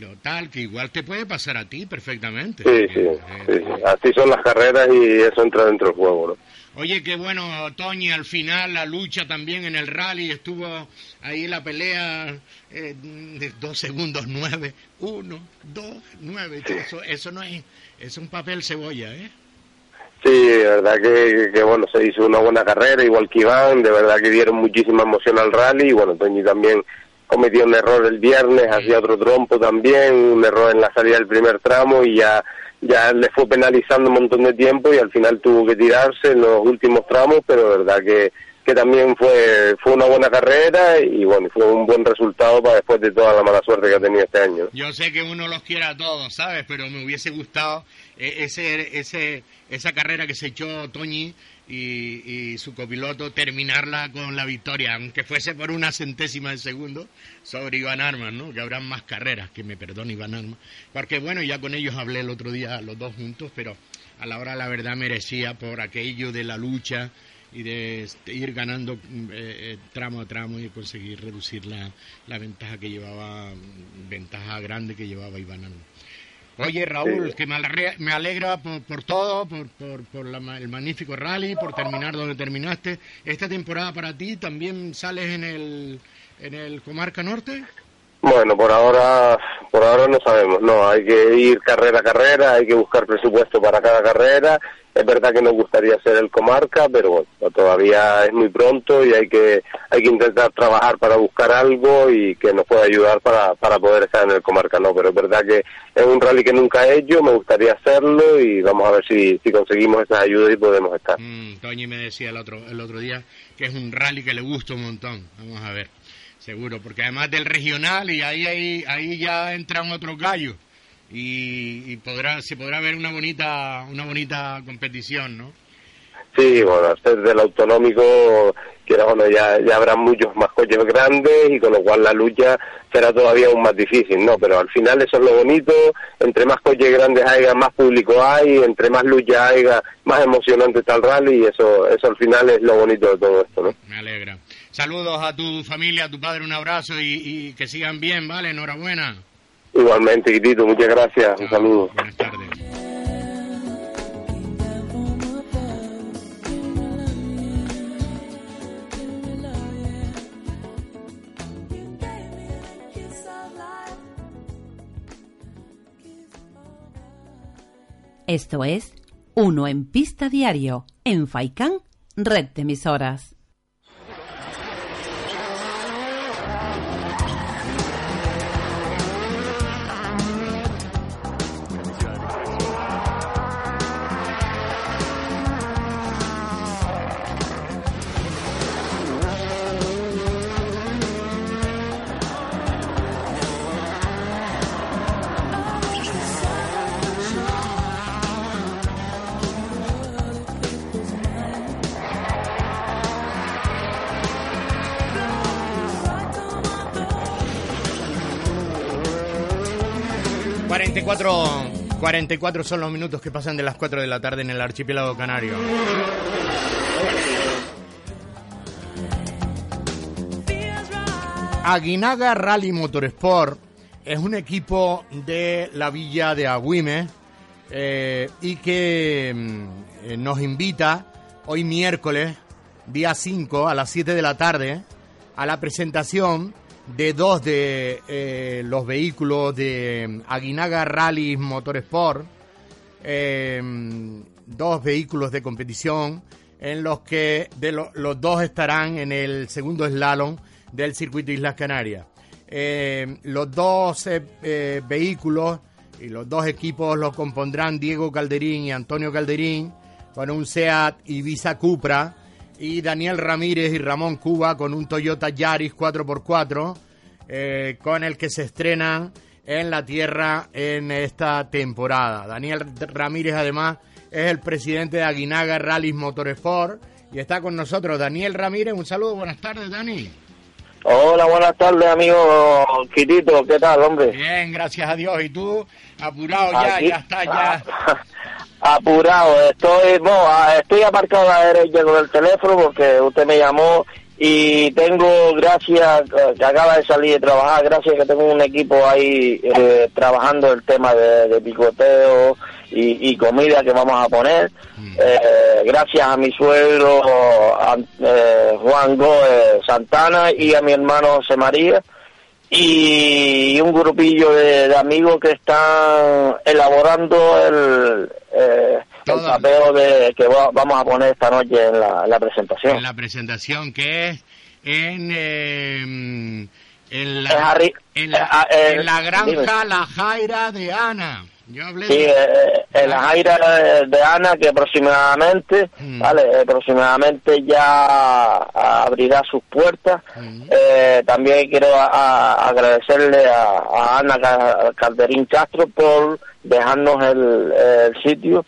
lo tal, que igual te puede pasar a ti perfectamente. Sí, sí, sí, sí. Así son las carreras y eso entra dentro del juego, ¿no? Oye, qué bueno, Toñi, al final la lucha también en el rally, estuvo ahí la pelea eh, de dos segundos nueve, uno, dos, nueve, eso, eso no es, es un papel cebolla, ¿eh? Sí, de verdad que, que, bueno, se hizo una buena carrera, igual que Iván, de verdad que dieron muchísima emoción al rally y bueno, Toñi también cometió un error el viernes, hacía otro trompo también, un error en la salida del primer tramo y ya ya le fue penalizando un montón de tiempo y al final tuvo que tirarse en los últimos tramos, pero verdad que, que también fue fue una buena carrera y bueno, fue un buen resultado para después de toda la mala suerte que ha tenido este año. Yo sé que uno los quiere a todos, ¿sabes? Pero me hubiese gustado eh, ese, ese, esa carrera que se echó Toñi y, su copiloto terminarla con la victoria, aunque fuese por una centésima de segundo sobre Iván Armas, ¿no? Que habrán más carreras, que me perdone Iván Armas. Porque bueno, ya con ellos hablé el otro día, los dos juntos, pero a la hora la verdad merecía por aquello de la lucha y de este, ir ganando mm, eh, eh, tramo a tramo y conseguir reducir la, la ventaja que llevaba, ventaja grande que llevaba Iván Armas. Oye, Raúl, Sí. que me alegra, me alegra por, por todo, por, por, por la el magnífico rally, por terminar donde terminaste. ¿Esta temporada para ti también sales en el, en el Comarca Norte? Bueno, por ahora, por ahora no sabemos, no, hay que ir carrera a carrera, hay que buscar presupuesto para cada carrera. Es verdad que nos gustaría ser el comarca, pero bueno, todavía es muy pronto y hay que, hay que intentar trabajar para buscar algo y que nos pueda ayudar para, para poder estar en el comarca, no, pero es verdad que es un rally que nunca he hecho, me gustaría hacerlo y vamos a ver si, si conseguimos esas ayudas y podemos estar. Mm, me decía el otro, el otro día que es un rally que le gusta un montón. Vamos a ver, seguro, porque además del regional y ahí, ahí, ahí ya entran otros gallos y, y podrá, se podrá ver una bonita, una bonita competición, ¿no? Sí, bueno, ser del autonómico, que bueno, ya, ya habrá muchos más coches grandes y con lo cual la lucha será todavía aún más difícil, ¿no? Pero al final eso es lo bonito, entre más coches grandes haya, más público hay, entre más lucha haya, más emocionante está el rally y eso, eso al final es lo bonito de todo esto, ¿no? Me alegra. Saludos a tu familia, a tu padre, un abrazo y, y que sigan bien, ¿vale? Enhorabuena. Igualmente, Quitito, muchas gracias, un saludo. Buenas tardes. Esto es Uno en Pista Diario, en Faicán, red de emisoras. 44, 44 son los minutos que pasan de las 4 de la tarde en el archipiélago canario. Aguinaga Rally Motorsport es un equipo de la villa de Agüime eh, y que mm, eh, nos invita hoy miércoles, día 5, a las 7 de la tarde, a la presentación de dos de eh, los vehículos de mm, Aguinaga Rally Motorsport, eh, dos vehículos de competición en los que de lo- los dos estarán en el segundo slalom del circuito Islas Canarias. Eh, los dos eh, eh, vehículos y los dos equipos los compondrán Diego Calderín y Antonio Calderín con un SEAT Ibiza Cupra y Daniel Ramírez y Ramón Cuba con un Toyota Yaris 4x4 eh, con el que se estrenan en la tierra en esta temporada. Daniel Ramírez además es el presidente de Aguinaga Rallys Motorsport y está con nosotros Daniel Ramírez. Un saludo, buenas tardes Dani. Hola, buenas tardes, amigo Quitito. ¿Qué tal, hombre? Bien, gracias a Dios. ¿Y tú? Apurado ya, Aquí- ya está, ya. Apurado, estoy, bueno, ah, estoy aparcado a la derecha con el teléfono porque usted me llamó y tengo, gracias, que acaba de salir de trabajar, gracias que tengo un equipo ahí eh, trabajando el tema de, de picoteo y, y comida que vamos a poner. Eh, gracias a mi suegro a- eh, Juan Gómez Santana y a mi hermano José María y un grupillo de, de amigos que están elaborando el, eh, el papeo de que va- vamos a poner esta noche en la, en la presentación. En la presentación que es en, eh, en, la, en, la, eh, ah, eh, en la granja. La Jaira de Ana. Yo hablé Sí, de- eh, en la Jaira de, Ana que aproximadamente, Mm. vale, eh, aproximadamente ya abrirá sus puertas. Eh, también quiero a- a- agradecerle a, a Ana Ca- Calderín Castro por dejarnos el, el sitio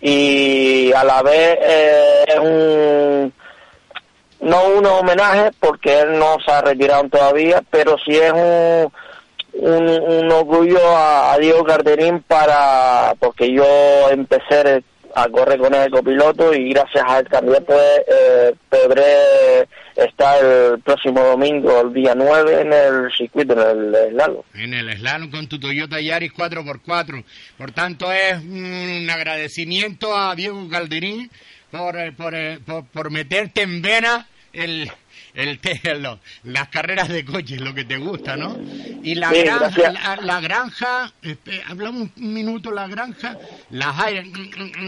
y a la vez eh, es un no un homenaje porque él no se ha retirado todavía, pero sí es un un, un orgullo a, Diego Carderín para porque yo empecé a correr con de copiloto y gracias a él también pues eh, podré estar el próximo domingo el día 9 en el circuito en el slalom. en el slalom con tu Toyota Yaris 4x4. Por tanto, es un agradecimiento a Diego Calderín por, eh, por, eh, por, por meterte en vena el, el, te- lo- las carreras de coches, lo que te gusta, ¿no? Y la Sí, granja, la, la granja, hablamos un minuto, la granja, la Jaira, mm,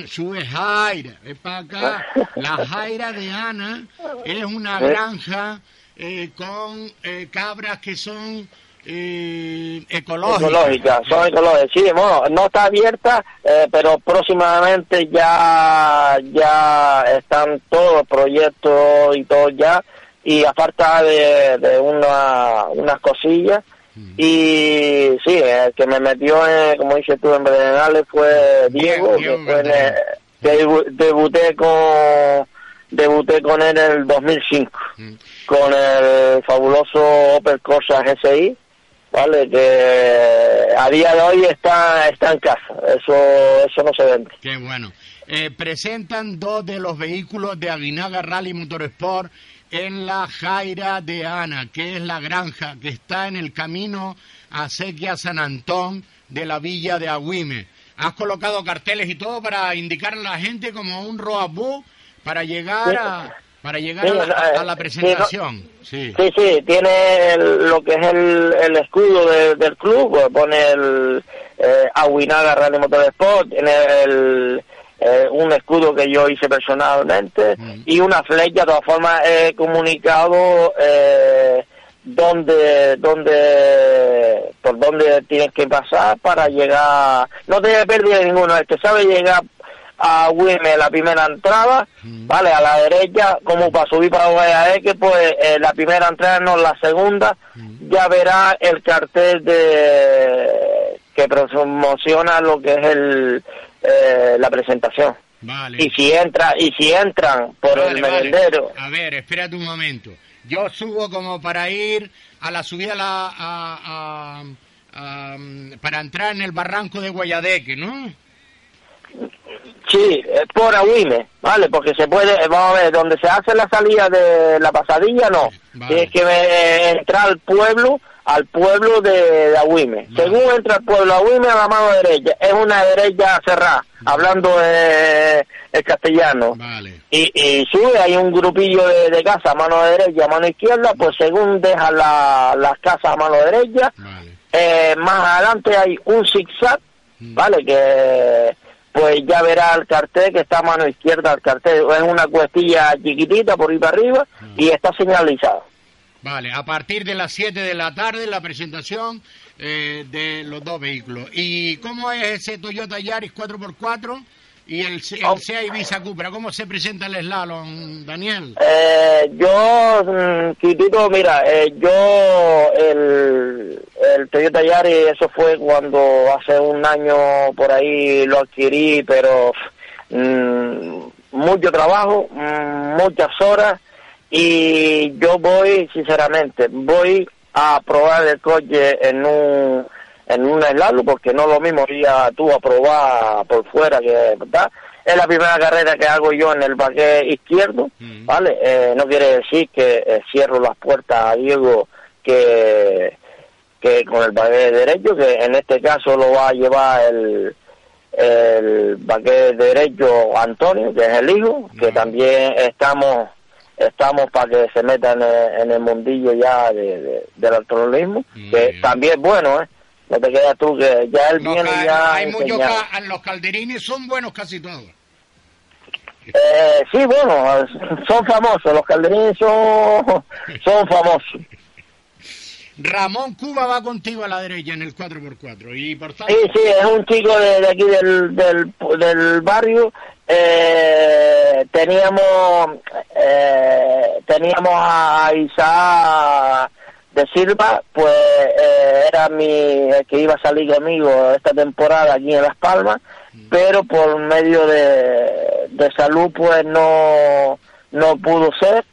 mm, sube Jaira, es para acá. La Jaira de Ana es una Sí. granja eh, con eh, cabras que son eh, ecológicas. Ecológica, son ecológicas. Sí, bueno, no está abierta, eh, pero próximamente ya ya están todos los proyectos y todo ya, y a falta de, de una, unas cosillas. Y sí, el que me metió, en, como dices tú, en Berenales fue Diego, Diego que fue en el- debu- debuté con debuté con él en el 2005 con el fabuloso Opel Corsa GSI vale que a día de hoy está está en casa. Eso eso no se vende. Qué bueno. Eh, presentan dos de los vehículos de Aguinaga Rally Motorsport en la Jaira de Ana, que es la granja que está en el camino a Sequia San Antón de la villa de Agüime. Has colocado carteles y todo para indicar a la gente como un roadbook para llegar a para llegar Sí, a, la, eh, a la sí, presentación. Sí. sí sí tiene el- lo que es el, el escudo de- del club pues pone el eh, Aguinaga Rally Motorsport tiene el eh, un escudo que yo hice personalmente y una flecha de todas formas he comunicado eh, donde donde por dónde tienes que pasar para llegar. No tiene pérdida ninguno el que sabe llegar a Wime la primera entrada vale a la derecha como para subir para que pues eh, la primera entrada no la segunda ya verá el cartel de que promociona lo que es el eh, la presentación Vale. y si entra y si entran por Vale, el vale. merendero A ver, espérate un momento. Yo subo como para ir a la subida a la, a- a- a- para entrar en el barranco de Guayadeque, ¿no? Sí, eh, por Agüime, ¿vale? Porque se puede, eh, vamos a ver, donde se hace la salida de la pasadilla, no. Tienes que eh, entrar al pueblo, al pueblo de, de Agüime. Según entra al pueblo Agüime, a la mano derecha, es una derecha cerrada, hablando eh, el castellano. Y, y sube, hay un grupillo de, de casa a mano derecha, a mano izquierda, pues según deja la, las casas a mano derecha, eh, más adelante hay un zigzag, ¿vale? Que pues ya verá el cartel que está a mano izquierda el cartel. Es una cuestilla chiquitita por ahí para arriba y está señalizado. Vale, a partir de las 7 de la tarde la presentación eh, de los dos vehículos. ¿Y cómo es ese Toyota Yaris 4x4? Y el, el SEA Ibiza Cupra. ¿Cómo se presenta el slalom, Daniel? Eh, yo, mm, Quitito, mira, eh, yo el, el Toyota Yaris, eso fue cuando hace un año por ahí lo adquirí, pero mm, mucho trabajo, mm, muchas horas y yo voy, sinceramente, voy a probar el coche en un en un slalom porque no lo mismo ir a, tú a probar por fuera que ¿verdad? es la primera carrera que hago yo en el baquet izquierdo vale Eh, no quiere decir que eh, cierro las puertas a Diego que que con el baquet derecho que en este caso lo va a llevar el el baquet derecho Antonio que es el hijo que también estamos estamos para que se meta en el, en el mundillo ya de, de- del automovilismo que también es bueno eh no te quedas tú que ya él Los viene ya hay muchos ca- los calderines son buenos casi todos. Eh, sí, bueno, son famosos, los calderines son, son famosos. Ramón Cuba va contigo a la derecha en el 4x4 y por tanto Sí, sí, es un chico de, de aquí del, del, del barrio. Eh, teníamos eh, teníamos a Isaac de Silva, pues eh, era mi el que iba a salir conmigo esta temporada aquí en Las Palmas, pero por medio de, de salud pues no no pudo ser.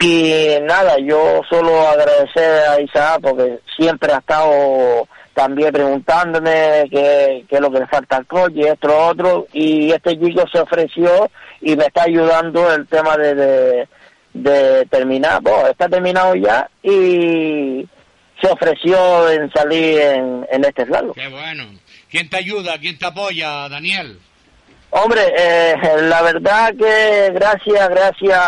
Y nada, yo solo agradecer a Isaac porque siempre ha estado también preguntándome qué, qué es lo que le falta al coche, esto, lo otro, y este chico se ofreció y me está ayudando el tema de, de, de terminar, bueno, está terminado ya y se ofreció en salir en, en este slalom. Qué bueno. ¿Quién te ayuda? ¿Quién te apoya, Daniel? Hombre, eh, la verdad que gracias, gracias,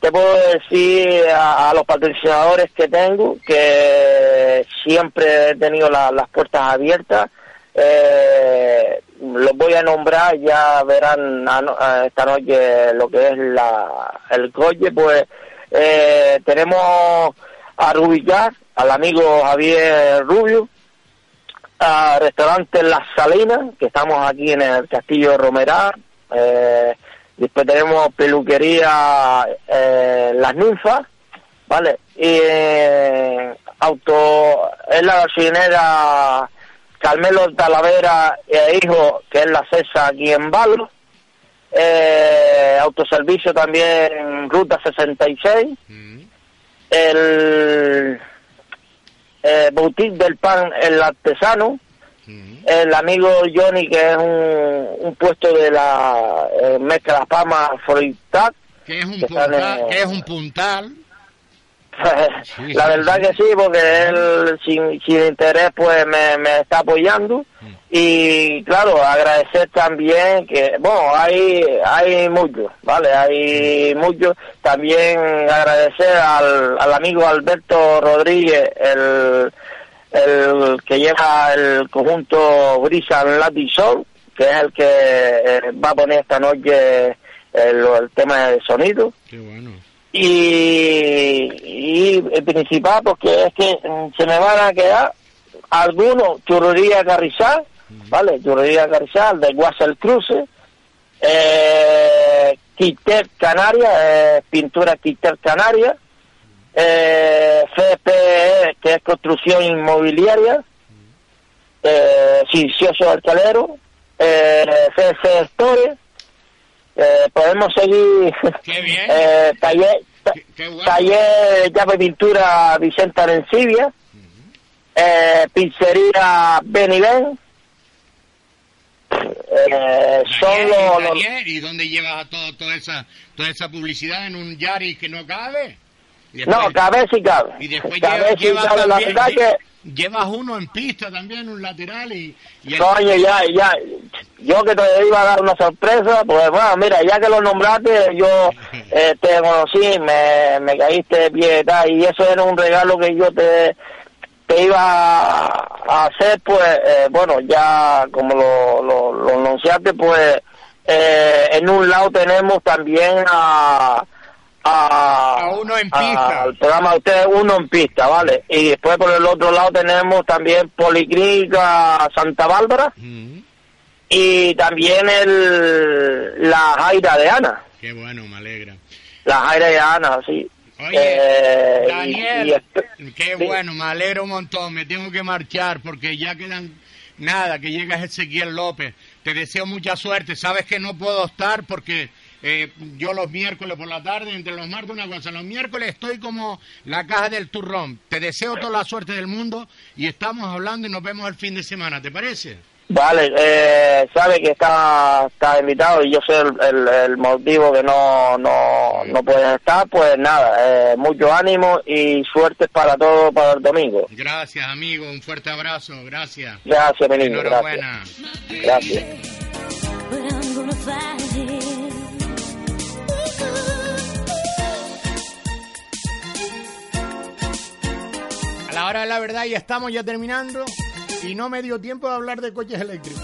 te puedo decir a, a los patrocinadores que tengo, que siempre he tenido la- las puertas abiertas. Eh, los voy a nombrar, ya verán esta noche lo que es la, el coche, pues eh, tenemos a Rubicar, al amigo Javier Rubio, a restaurante Las Salinas, que estamos aquí en el Castillo Romerá. Eh, después tenemos peluquería eh, Las Ninfas, ¿vale? Y eh, auto, es la gasolinera Carmelo Talavera e Hijo, que es la CESA aquí en Valro. Eh, autoservicio también en Ruta 66. El eh, Boutique del Pan, el artesano, el amigo Johnny, que es un, un puesto de la eh, Mezcla. Que es un puntal, en- que es un puntal. la verdad que sí, porque él sin, sin interés pues me, está apoyando y claro, agradecer también que, bueno, hay, hay mucho, ¿vale? Hay mucho. También agradecer al, al amigo Alberto Rodríguez, el, el que lleva el conjunto Brisa Latin que es el que eh, va a poner esta noche el, el tema de sonido Qué bueno. Y, y el principal porque es que mm, se me van a quedar algunos churrería Carrizal, ¿vale? Churrería Carrizal de Guasel Cruce, eh, Quiter Canaria, eh, pintura Quiter Canaria, eh, FPE, que es construcción inmobiliaria, eh, Sincioso Alcalero, eh, CC Store, eh, podemos seguir eh, taller, ta- taller de llave pintura Vicente Arencibia, eh, pizzería Beniven, eh, son los- ¿y, los- Daniel, ¿y dónde llevas todo, toda esa toda esa publicidad en un Yaris que no cabe? Y No, cabe sí cabe. Y después Cabe llevas, sí llevas cabe, la también- verdad que- llevas uno en pista también, un lateral y... y el- Coño, ya, ya, yo que te iba a dar una sorpresa, pues bueno, mira, ya que lo nombraste, yo eh, te conocí, me, me caíste de pie y tal, y eso era un regalo que yo te, te iba a hacer, pues, eh, bueno, ya como lo, lo, lo anunciaste, pues, eh, en un lado tenemos también a... A, uno en pista. al programa de ustedes uno en pista, ¿vale? Y después por el otro lado tenemos también Policlínica Santa Bárbara, y también el, la Jaira de Ana. Qué bueno, me alegra. La Jaira de Ana, sí. Oye, Eh, Daniel, y qué sí. bueno, me alegro un montón. Me tengo que marchar porque ya quedan nada, que llega Ezequiel López. Te deseo mucha suerte. Sabes que no puedo estar porque eh, yo los miércoles por la tarde, entre los martes una cosa, los miércoles estoy como la caja del turrón. Te deseo toda la suerte del mundo y estamos hablando y nos vemos el fin de semana. ¿Te parece? Vale, eh, sabe que está, está invitado y yo sé el, el- el motivo que no, no, no puedes estar, pues nada, eh, mucho ánimo y suerte para todo para el domingo. Gracias, amigo. Un fuerte abrazo. Gracias. Gracias, mi niño, Enhorabuena. Gracias. It. A la hora de la verdad ya estamos ya terminando y no me dio tiempo de hablar de coches eléctricos.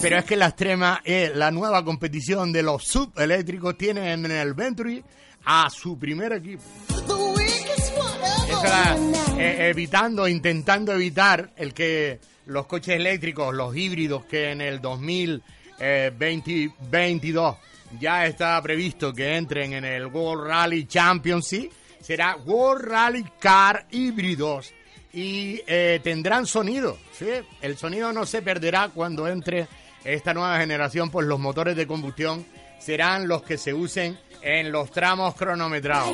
Pero es que la extrema es la nueva competición de los subeléctricos tiene en el Venturi a su primer equipo. Eh, evitando, intentando evitar el que los coches eléctricos, los híbridos que en el 2022 ya está previsto que entren en el World Rally Championship, será World Rally Car híbridos y eh, tendrán sonido. ¿sí? El sonido no se perderá cuando entre esta nueva generación, pues los motores de combustión serán los que se usen en los tramos cronometrados.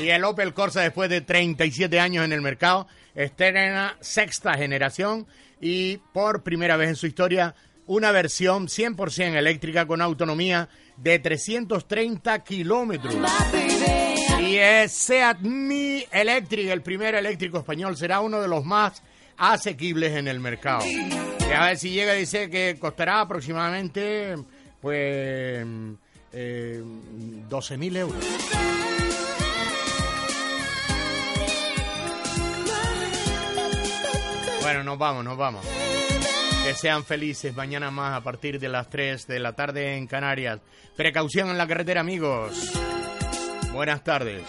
Y el Opel Corsa, después de 37 años en el mercado, estrena sexta generación y por primera vez en su historia una versión 100% eléctrica con autonomía de 330 kilómetros. Seat Mi Electric, el primer eléctrico español, será uno de los más asequibles en el mercado. Y a ver si llega, dice que costará aproximadamente, pues, eh, 12.000 euros. Bueno, nos vamos, nos vamos. Que sean felices mañana más a partir de las 3 de la tarde en Canarias. Precaución en la carretera, amigos. Buenas tardes.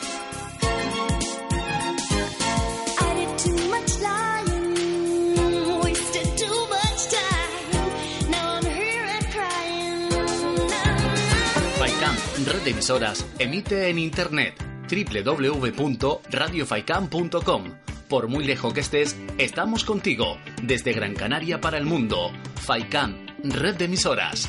Faicam, red de emisoras, emite en internet www.radiofaicam.com. Por muy lejos que estés, estamos contigo. Desde Gran Canaria para el mundo. Faicam, red de emisoras.